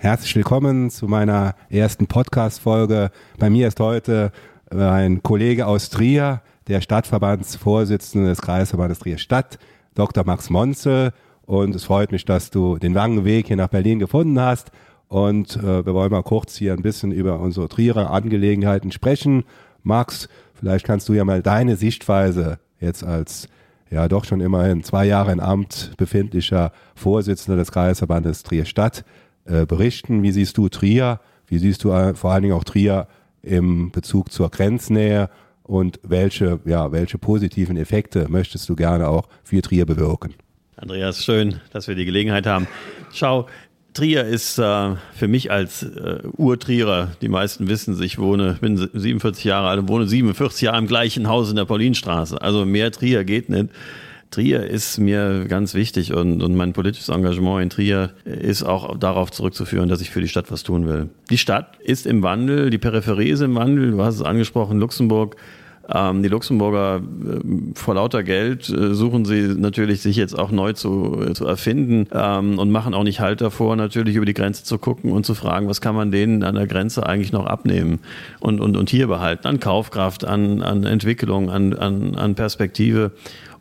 Herzlich willkommen zu meiner ersten Podcast-Folge. Bei mir ist heute ein Kollege aus Trier, der Stadtverbandsvorsitzende des Kreisverbandes Trier Stadt, Dr. Max Monzel. Und es freut mich, dass du den langen Weg hier nach Berlin gefunden hast. Und äh, wir wollen mal kurz hier ein bisschen über unsere Trierer Angelegenheiten sprechen. Max, vielleicht kannst du ja mal deine Sichtweise jetzt als ja doch schon immerhin zwei Jahre in Amt befindlicher Vorsitzender des Kreisverbandes Trier Stadt äh, berichten. Wie siehst du Trier? Wie siehst du äh, vor allen Dingen auch Trier im Bezug zur Grenznähe? Und welche, ja, welche positiven Effekte möchtest du gerne auch für Trier bewirken? Andreas, schön, dass wir die Gelegenheit haben. Schau, Trier ist äh, für mich als äh, Urtrierer, die meisten wissen, ich wohne, bin 47 Jahre alt und wohne 47 Jahre im gleichen Haus in der Paulinstraße. Also mehr Trier geht nicht. Trier ist mir ganz wichtig und, und mein politisches Engagement in Trier ist auch darauf zurückzuführen, dass ich für die Stadt was tun will. Die Stadt ist im Wandel, die Peripherie ist im Wandel, du hast es angesprochen, Luxemburg. Ähm, die Luxemburger äh, vor lauter Geld äh, suchen sie natürlich, sich jetzt auch neu zu, äh, zu erfinden ähm, und machen auch nicht Halt davor, natürlich über die Grenze zu gucken und zu fragen, was kann man denen an der Grenze eigentlich noch abnehmen und, und, und hier behalten, an Kaufkraft, an, an Entwicklung, an, an, an Perspektive.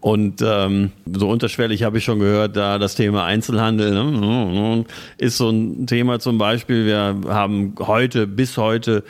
Und ähm, so unterschwellig habe ich schon gehört, da das Thema Einzelhandel ne, ist so ein Thema zum Beispiel. Wir haben heute, bis heute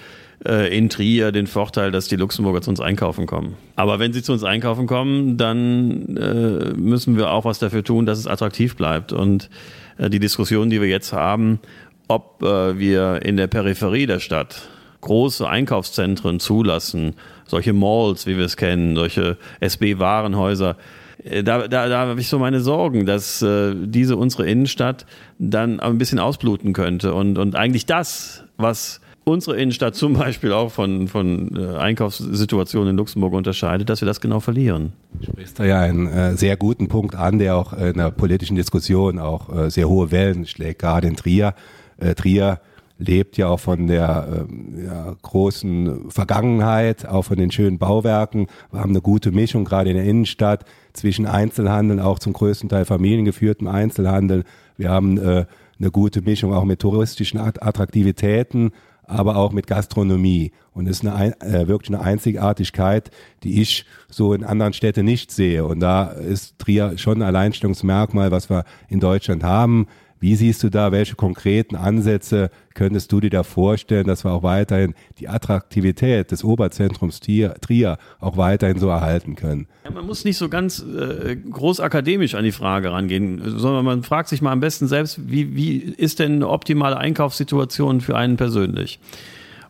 äh, in Trier den Vorteil, dass die Luxemburger zu uns einkaufen kommen. Aber wenn sie zu uns einkaufen kommen, dann äh, müssen wir auch was dafür tun, dass es attraktiv bleibt. Und äh, die Diskussion, die wir jetzt haben, ob äh, wir in der Peripherie der Stadt große Einkaufszentren zulassen, solche Malls, wie wir es kennen, solche SB-Warenhäuser, äh, da, da, da habe ich so meine Sorgen, dass äh, diese unsere Innenstadt dann ein bisschen ausbluten könnte und, und eigentlich das, was unsere Innenstadt zum Beispiel auch von, von äh, Einkaufssituationen in Luxemburg unterscheidet, dass wir das genau verlieren. Du sprichst da ja einen äh, sehr guten Punkt an, der auch in der politischen Diskussion auch äh, sehr hohe Wellen schlägt, gerade in Trier. Äh, Trier lebt ja auch von der äh, ja, großen Vergangenheit, auch von den schönen Bauwerken. Wir haben eine gute Mischung gerade in der Innenstadt zwischen Einzelhandel, auch zum größten Teil familiengeführtem Einzelhandel. Wir haben äh, eine gute Mischung auch mit touristischen Attraktivitäten, aber auch mit Gastronomie. Und es ist eine, äh, wirklich eine Einzigartigkeit, die ich so in anderen Städten nicht sehe. Und da ist Trier schon ein Alleinstellungsmerkmal, was wir in Deutschland haben. Wie siehst du da, welche konkreten Ansätze könntest du dir da vorstellen, dass wir auch weiterhin die Attraktivität des Oberzentrums Trier, auch weiterhin so erhalten können? Ja, man muss nicht so ganz äh, groß akademisch an die Frage rangehen, sondern man fragt sich mal am besten selbst, wie, wie ist denn eine optimale Einkaufssituation für einen persönlich?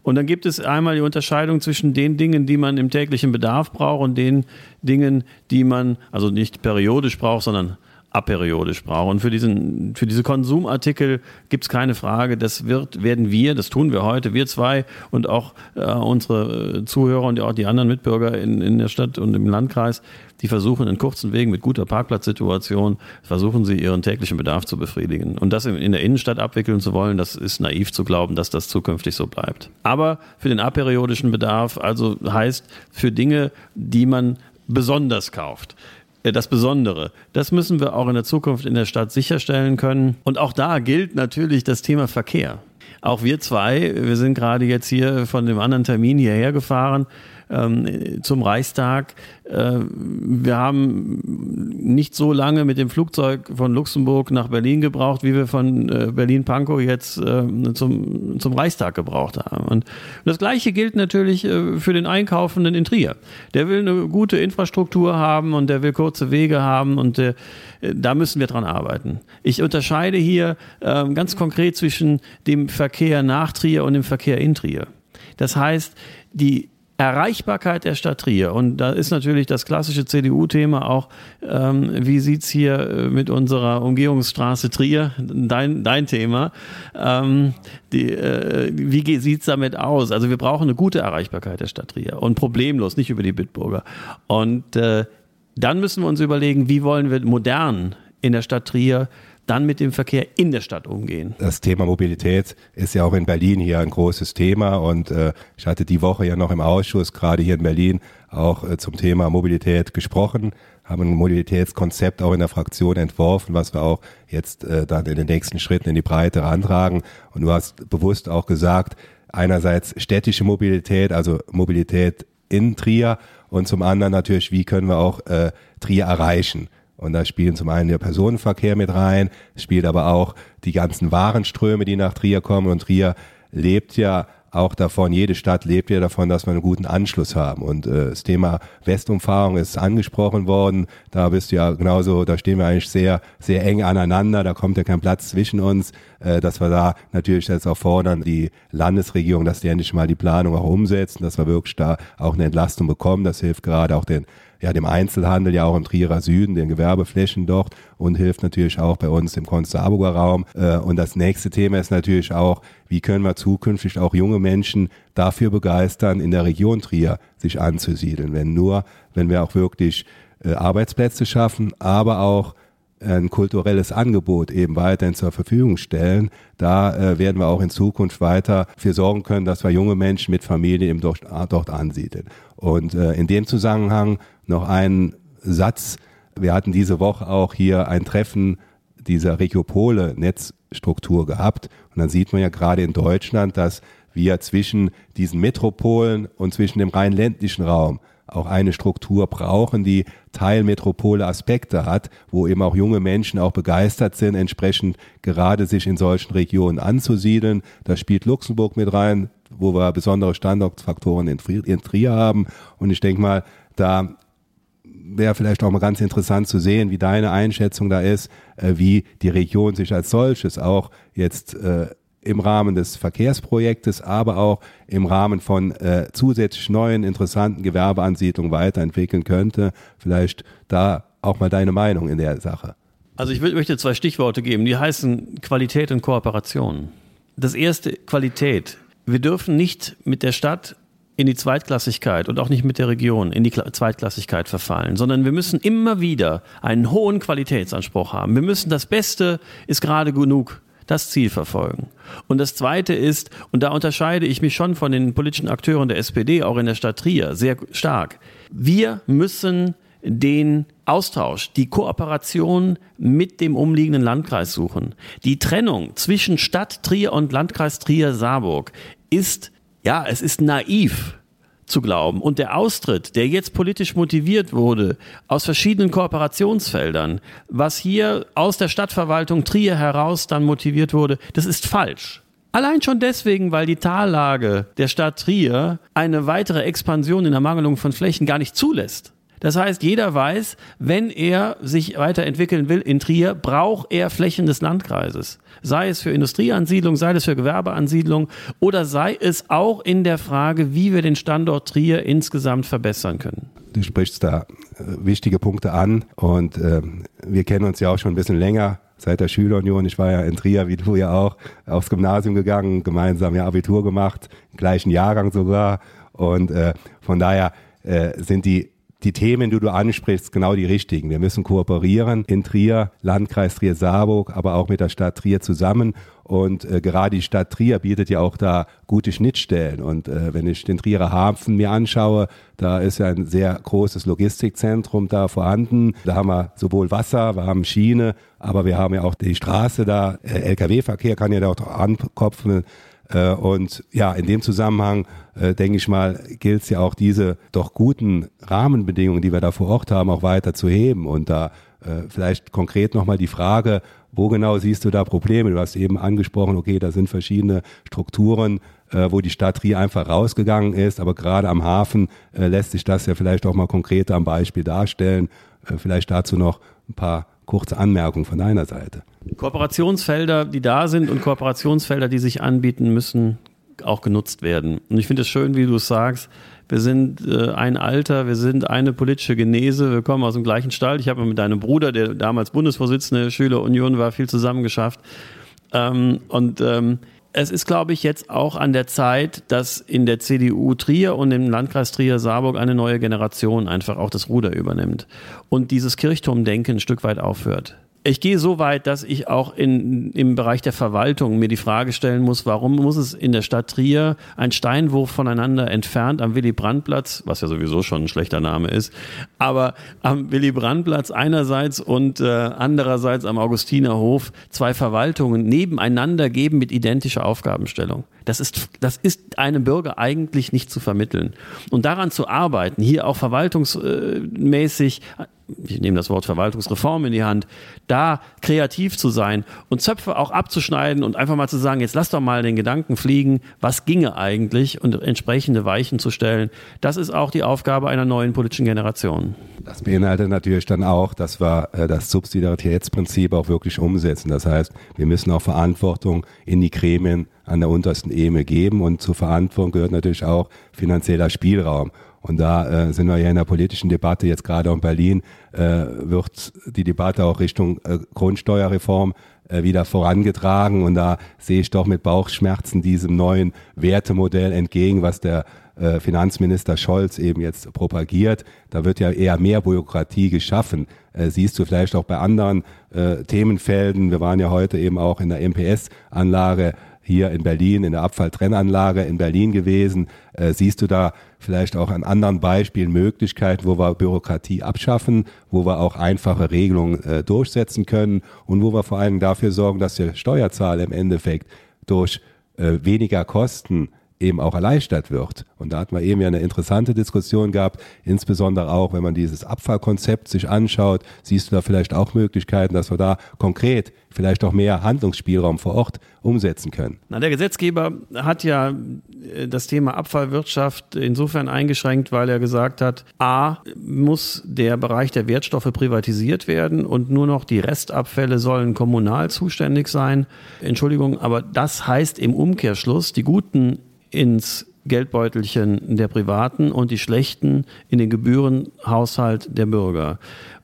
Und dann gibt es einmal die Unterscheidung zwischen den Dingen, die man im täglichen Bedarf braucht und den Dingen, die man also nicht periodisch braucht, sondern aperiodisch brauche. Und für, diesen, für diese Konsumartikel gibt es keine Frage, das wird, werden wir, das tun wir heute, wir zwei und auch äh, unsere Zuhörer und auch die anderen Mitbürger in, in der Stadt und im Landkreis, die versuchen in kurzen Wegen mit guter Parkplatzsituation, versuchen sie ihren täglichen Bedarf zu befriedigen. Und das in der Innenstadt abwickeln zu wollen, das ist naiv zu glauben, dass das zukünftig so bleibt. Aber für den aperiodischen Bedarf, also heißt für Dinge, die man besonders kauft. Äh, das Besondere. Das müssen wir auch in der Zukunft in der Stadt sicherstellen können. Und auch da gilt natürlich das Thema Verkehr. Auch wir zwei, wir sind gerade jetzt hier von dem anderen Termin hierher gefahren ähm, zum Reichstag. Äh, wir haben nicht so lange mit dem Flugzeug von Luxemburg nach Berlin gebraucht, wie wir von äh, Berlin-Pankow jetzt äh, zum, zum Reichstag gebraucht haben. Und das Gleiche gilt natürlich äh, für den Einkaufenden in Trier. Der will eine gute Infrastruktur haben und der will kurze Wege haben und äh, da müssen wir dran arbeiten. Ich unterscheide hier ähm, ganz konkret zwischen dem Verkehr nach Trier und dem Verkehr in Trier. Das heißt, die Erreichbarkeit der Stadt Trier. Und da ist natürlich das klassische CDU-Thema auch, ähm, wie sieht's hier äh, mit unserer Umgehungsstraße Trier, dein, dein Thema, ähm, die, äh, wie sieht's damit aus? Also wir brauchen eine gute Erreichbarkeit der Stadt Trier und problemlos, nicht über die Bitburger. Und äh, dann müssen wir uns überlegen, wie wollen wir modern in der Stadt Trier dann mit dem Verkehr in der Stadt umgehen. Das Thema Mobilität ist ja auch in Berlin hier ein großes Thema und äh, ich hatte die Woche ja noch im Ausschuss, gerade hier in Berlin, auch äh, zum Thema Mobilität gesprochen, haben ein Mobilitätskonzept auch in der Fraktion entworfen, was wir auch jetzt äh, dann in den nächsten Schritten in die Breite rantragen. Und du hast bewusst auch gesagt, einerseits städtische Mobilität, also Mobilität in Trier und zum anderen natürlich, wie können wir auch äh, Trier erreichen. Und da spielen zum einen der Personenverkehr mit rein, spielt aber auch die ganzen Warenströme, die nach Trier kommen. Und Trier lebt ja auch davon, jede Stadt lebt ja davon, dass wir einen guten Anschluss haben. Und äh, das Thema Westumfahrung ist angesprochen worden. Da bist du ja genauso, da stehen wir eigentlich sehr, sehr eng aneinander. Da kommt ja kein Platz zwischen uns, äh, dass wir da natürlich jetzt auch fordern, die Landesregierung, dass die endlich mal die Planung auch umsetzen, dass wir wirklich da auch eine Entlastung bekommen. Das hilft gerade auch den ja, dem Einzelhandel ja auch im Trierer Süden, den Gewerbeflächen dort und hilft natürlich auch bei uns im Konstanburger Raum. Äh, und das nächste Thema ist natürlich auch, wie können wir zukünftig auch junge Menschen dafür begeistern, in der Region Trier sich anzusiedeln. Wenn nur, wenn wir auch wirklich äh, Arbeitsplätze schaffen, aber auch ein kulturelles Angebot eben weiterhin zur Verfügung stellen. Da äh, werden wir auch in Zukunft weiter für sorgen können, dass wir junge Menschen mit Familie eben dort, dort ansiedeln. Und äh, in dem Zusammenhang noch ein Satz. Wir hatten diese Woche auch hier ein Treffen dieser Regiopole-Netzstruktur gehabt. Und dann sieht man ja gerade in Deutschland, dass wir zwischen diesen Metropolen und zwischen dem rein ländlichen Raum auch eine Struktur brauchen, die Teilmetropole Aspekte hat, wo eben auch junge Menschen auch begeistert sind, entsprechend gerade sich in solchen Regionen anzusiedeln. Da spielt Luxemburg mit rein, wo wir besondere Standortfaktoren in Trier haben. Und ich denke mal, da wäre vielleicht auch mal ganz interessant zu sehen, wie deine Einschätzung da ist, äh, wie die Region sich als solches auch jetzt äh, im Rahmen des Verkehrsprojektes, aber auch im Rahmen von äh, zusätzlich neuen, interessanten Gewerbeansiedlungen weiterentwickeln könnte. Vielleicht da auch mal deine Meinung in der Sache. Also ich möchte zwei Stichworte geben, die heißen Qualität und Kooperation. Das erste, Qualität. Wir dürfen nicht mit der Stadt in die Zweitklassigkeit und auch nicht mit der Region in die Zweitklassigkeit verfallen, sondern wir müssen immer wieder einen hohen Qualitätsanspruch haben. Wir müssen das Beste ist gerade genug das Ziel verfolgen. Und das Zweite ist, und da unterscheide ich mich schon von den politischen Akteuren der SPD, auch in der Stadt Trier, sehr stark, wir müssen den Austausch, die Kooperation mit dem umliegenden Landkreis suchen. Die Trennung zwischen Stadt Trier und Landkreis Trier-Saarburg ist ja, es ist naiv zu glauben. Und der Austritt, der jetzt politisch motiviert wurde, aus verschiedenen Kooperationsfeldern, was hier aus der Stadtverwaltung Trier heraus dann motiviert wurde, das ist falsch. Allein schon deswegen, weil die Tallage der Stadt Trier eine weitere Expansion in der Mangelung von Flächen gar nicht zulässt. Das heißt, jeder weiß, wenn er sich weiterentwickeln will in Trier, braucht er Flächen des Landkreises. Sei es für Industrieansiedlung, sei es für Gewerbeansiedlung oder sei es auch in der Frage, wie wir den Standort Trier insgesamt verbessern können. Du sprichst da äh, wichtige Punkte an und äh, wir kennen uns ja auch schon ein bisschen länger seit der Schülerunion. Ich war ja in Trier, wie du ja auch, aufs Gymnasium gegangen, gemeinsam ja Abitur gemacht, gleichen Jahrgang sogar. Und äh, von daher äh, sind die die Themen, die du ansprichst, genau die richtigen. Wir müssen kooperieren in Trier, Landkreis Trier-Saarburg, aber auch mit der Stadt Trier zusammen. Und äh, gerade die Stadt Trier bietet ja auch da gute Schnittstellen. Und äh, wenn ich den Trierer Hafen mir anschaue, da ist ja ein sehr großes Logistikzentrum da vorhanden. Da haben wir sowohl Wasser, wir haben Schiene, aber wir haben ja auch die Straße da. Äh, Lkw-Verkehr kann ja da auch ankopfen. Äh, und ja, in dem Zusammenhang, äh, denke ich mal, gilt es ja auch diese doch guten Rahmenbedingungen, die wir da vor Ort haben, auch weiter zu heben. Und da äh, vielleicht konkret nochmal die Frage, wo genau siehst du da Probleme? Du hast eben angesprochen, okay, da sind verschiedene Strukturen, wo die Stadt Trier einfach rausgegangen ist, aber gerade am Hafen lässt sich das ja vielleicht auch mal konkreter am Beispiel darstellen. vielleicht dazu noch ein paar kurze Anmerkungen von deiner Seite. Kooperationsfelder, die da sind und Kooperationsfelder, die sich anbieten, müssen auch genutzt werden. Und ich finde es schön, wie du es sagst. Wir sind äh, ein Alter, wir sind eine politische Genese, wir kommen aus dem gleichen Stall. Ich habe mit deinem Bruder, der damals Bundesvorsitzende Schülerunion war, viel zusammengeschafft. Ähm, und ähm, es ist, glaube ich, jetzt auch an der Zeit, dass in der CDU Trier und im Landkreis Trier-Saarburg eine neue Generation einfach auch das Ruder übernimmt und dieses Kirchturmdenken ein Stück weit aufhört ich gehe so weit, dass ich auch in, im Bereich der Verwaltung mir die Frage stellen muss, warum muss es in der Stadt Trier ein Steinwurf voneinander entfernt am Willy-Brandt-Platz, was ja sowieso schon ein schlechter Name ist, aber am Willy-Brandt-Platz einerseits und äh, andererseits am Augustinerhof zwei Verwaltungen nebeneinander geben mit identischer Aufgabenstellung. Das ist, das ist einem Bürger eigentlich nicht zu vermitteln. Und daran zu arbeiten, hier auch verwaltungsmäßig ich nehme das Wort Verwaltungsreform in die Hand, da kreativ zu sein und Zöpfe auch abzuschneiden und einfach mal zu sagen, jetzt lass doch mal den Gedanken fliegen, was ginge eigentlich und entsprechende Weichen zu stellen. Das ist auch die Aufgabe einer neuen politischen Generation. Das beinhaltet natürlich dann auch, dass wir äh, das Subsidiaritätsprinzip auch wirklich umsetzen. Das heißt, wir müssen auch Verantwortung in die Gremien an der untersten Ebene geben und zur Verantwortung gehört natürlich auch finanzieller Spielraum. Und da äh, sind wir ja in der politischen Debatte, jetzt gerade in Berlin, äh, wird die Debatte auch Richtung äh, Grundsteuerreform äh, wieder vorangetragen. Und da sehe ich doch mit Bauchschmerzen diesem neuen Wertemodell entgegen, was der äh, Finanzminister Scholz eben jetzt propagiert. Da wird ja eher mehr Bürokratie geschaffen. Äh, siehst du vielleicht auch bei anderen äh, Themenfelden. Wir waren ja heute eben auch in der MPS-Anlage hier in Berlin, in der Abfalltrennanlage in Berlin gewesen. Äh, siehst du da vielleicht auch an anderen Beispielen Möglichkeiten, wo wir Bürokratie abschaffen, wo wir auch einfache Regelungen äh, durchsetzen können und wo wir vor allem dafür sorgen, dass der Steuerzahler im Endeffekt durch äh, weniger Kosten eben auch erleichtert wird. Und da hatten wir eben ja eine interessante Diskussion gehabt, insbesondere auch, wenn man dieses Abfallkonzept sich anschaut, siehst du da vielleicht auch Möglichkeiten, dass wir da konkret vielleicht auch mehr Handlungsspielraum vor Ort umsetzen können. Na, der Gesetzgeber hat ja äh, das Thema Abfallwirtschaft insofern eingeschränkt, weil er gesagt hat, a, muss der Bereich der Wertstoffe privatisiert werden und nur noch die Restabfälle sollen kommunal zuständig sein. Entschuldigung, aber das heißt im Umkehrschluss, die guten ins Geldbeutelchen der Privaten und die schlechten in den Gebührenhaushalt der Bürger.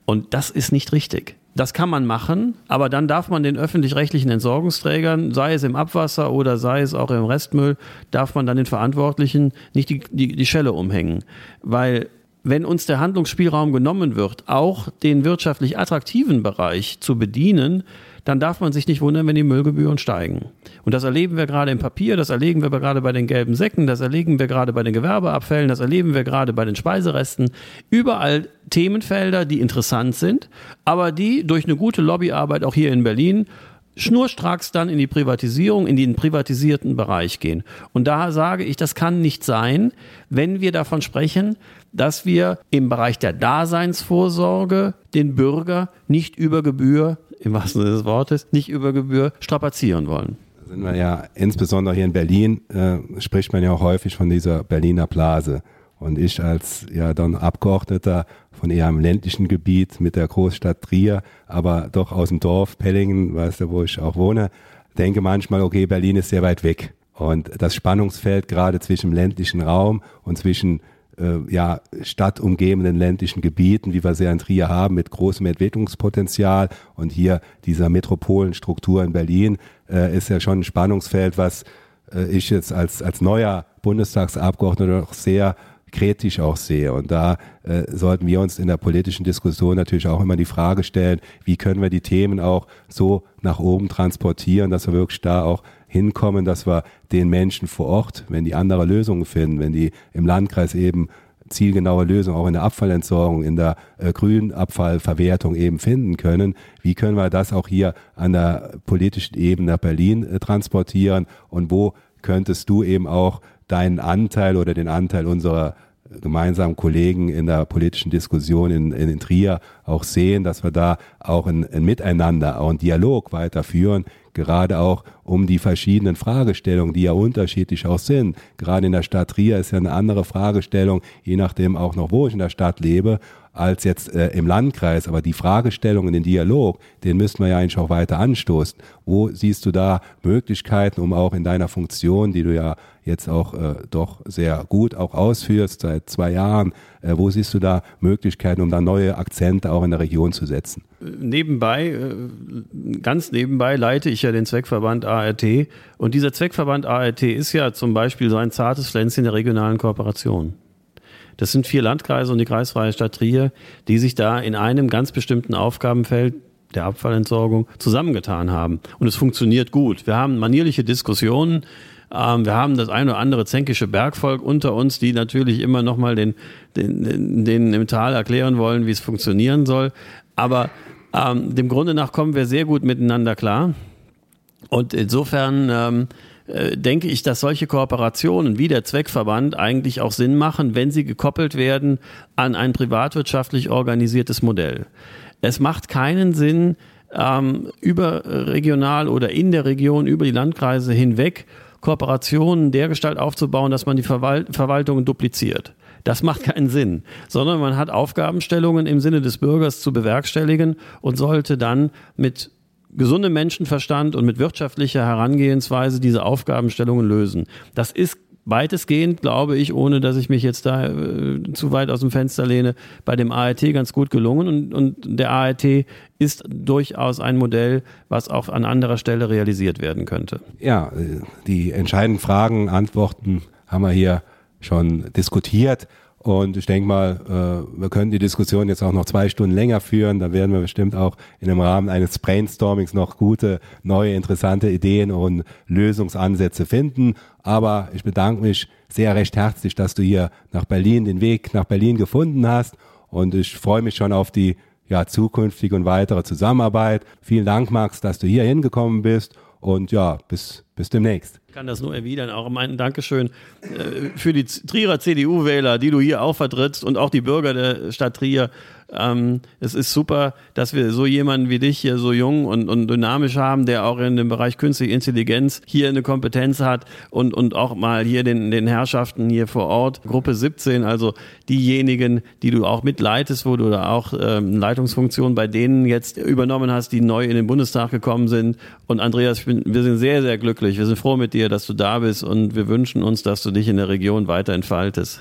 Und das ist nicht richtig. Das kann man machen, aber dann darf man den öffentlich-rechtlichen Entsorgungsträgern, sei es im Abwasser oder sei es auch im Restmüll, darf man dann den Verantwortlichen nicht die, die, die Schelle umhängen. Weil wenn uns der Handlungsspielraum genommen wird, auch den wirtschaftlich attraktiven Bereich zu bedienen, dann darf man sich nicht wundern, wenn die Müllgebühren steigen. Und das erleben wir gerade im Papier, das erleben wir gerade bei den gelben Säcken, das erleben wir gerade bei den Gewerbeabfällen, das erleben wir gerade bei den Speiseresten. Überall Themenfelder, die interessant sind, aber die durch eine gute Lobbyarbeit auch hier in Berlin schnurstracks dann in die Privatisierung, in den privatisierten Bereich gehen. Und da sage ich, das kann nicht sein, wenn wir davon sprechen, dass wir im Bereich der Daseinsvorsorge den Bürger nicht über Gebühr im wahrsten Sinne des Wortes, nicht über Gebühr strapazieren wollen. Da sind wir ja, insbesondere hier in Berlin, äh, spricht man ja auch häufig von dieser Berliner Blase. Und ich als ja dann Abgeordneter von eher einem ländlichen Gebiet mit der Großstadt Trier, aber doch aus dem Dorf Pellingen, weißt du, wo ich auch wohne, denke manchmal, okay, Berlin ist sehr weit weg. Und das Spannungsfeld gerade zwischen dem ländlichen Raum und zwischen äh, ja, stadtumgebenden ländlichen Gebieten, wie wir sie in Trier haben, mit großem Entwicklungspotenzial und hier dieser Metropolenstruktur in Berlin, äh, ist ja schon ein Spannungsfeld, was äh, ich jetzt als, als neuer Bundestagsabgeordneter noch sehr kritisch auch sehe. Und da äh, sollten wir uns in der politischen Diskussion natürlich auch immer die Frage stellen, wie können wir die Themen auch so nach oben transportieren, dass wir wirklich da auch hinkommen, dass wir den Menschen vor Ort, wenn die andere Lösungen finden, wenn die im Landkreis eben zielgenaue Lösungen auch in der Abfallentsorgung, in der äh, Grünabfallverwertung eben finden können. Wie können wir das auch hier an der politischen Ebene nach Berlin äh, transportieren und wo könntest du eben auch deinen Anteil oder den Anteil unserer gemeinsamen Kollegen in der politischen Diskussion in, in Trier auch sehen, dass wir da auch ein, ein Miteinander, auch einen Dialog weiterführen, gerade auch um die verschiedenen Fragestellungen, die ja unterschiedlich auch sind. Gerade in der Stadt Trier ist ja eine andere Fragestellung, je nachdem auch noch, wo ich in der Stadt lebe als jetzt äh, im Landkreis. Aber die Fragestellungen, den Dialog, den müssten wir ja eigentlich auch weiter anstoßen. Wo siehst du da Möglichkeiten, um auch in deiner Funktion, die du ja jetzt auch äh, doch sehr gut auch ausführst seit zwei Jahren, äh, wo siehst du da Möglichkeiten, um da neue Akzente auch in der Region zu setzen? Nebenbei, äh, ganz nebenbei leite ich ja den Zweckverband ART und dieser Zweckverband ART ist ja zum Beispiel so ein zartes Pflänzchen der regionalen Kooperation. Das sind vier Landkreise und die kreisfreie Stadt Trier, die sich da in einem ganz bestimmten Aufgabenfeld der Abfallentsorgung zusammengetan haben. Und es funktioniert gut. Wir haben manierliche Diskussionen. Ähm, wir haben das eine oder andere zänkische Bergvolk unter uns, die natürlich immer nochmal den, den, den im Tal erklären wollen, wie es funktionieren soll. Aber ähm, dem Grunde nach kommen wir sehr gut miteinander klar. Und insofern ähm, äh, denke ich, dass solche Kooperationen wie der Zweckverband eigentlich auch Sinn machen, wenn sie gekoppelt werden an ein privatwirtschaftlich organisiertes Modell. Es macht keinen Sinn, ähm, überregional oder in der Region, über die Landkreise hinweg Kooperationen dergestalt aufzubauen, dass man die Verwalt Verwaltungen dupliziert. Das macht keinen Sinn, sondern man hat Aufgabenstellungen im Sinne des Bürgers zu bewerkstelligen und sollte dann mit gesundem Menschenverstand und mit wirtschaftlicher Herangehensweise diese Aufgabenstellungen lösen. Das ist weitestgehend, glaube ich, ohne dass ich mich jetzt da äh, zu weit aus dem Fenster lehne, bei dem ART ganz gut gelungen. Und, und der ART ist durchaus ein Modell, was auch an anderer Stelle realisiert werden könnte. Ja, äh, die entscheidenden Fragen, Antworten haben wir hier schon diskutiert. Und ich denke mal, äh, wir können die Diskussion jetzt auch noch zwei Stunden länger führen. Da werden wir bestimmt auch in dem Rahmen eines Brainstormings noch gute, neue, interessante Ideen und Lösungsansätze finden. Aber ich bedanke mich sehr recht herzlich, dass du hier nach Berlin den Weg nach Berlin gefunden hast. Und ich freue mich schon auf die ja, zukünftige und weitere Zusammenarbeit. Vielen Dank, Max, dass du hier hingekommen bist. Und ja, bis, bis demnächst. Ich kann das nur erwidern. Auch mein Dankeschön äh, für die Trierer CDU-Wähler, die du hier auch vertrittst und auch die Bürger der Stadt Trier. Ähm, es ist super, dass wir so jemanden wie dich hier so jung und, und dynamisch haben, der auch in dem Bereich künstliche Intelligenz hier eine Kompetenz hat und, und auch mal hier den, den Herrschaften hier vor Ort, Gruppe 17, also diejenigen, die du auch mitleitest, wo du da auch ähm, Leitungsfunktion bei denen jetzt übernommen hast, die neu in den Bundestag gekommen sind. Und Andreas, bin, wir sind sehr, sehr glücklich. Wir sind froh mit dir, dass du da bist und wir wünschen uns, dass du dich in der Region weiter entfaltest.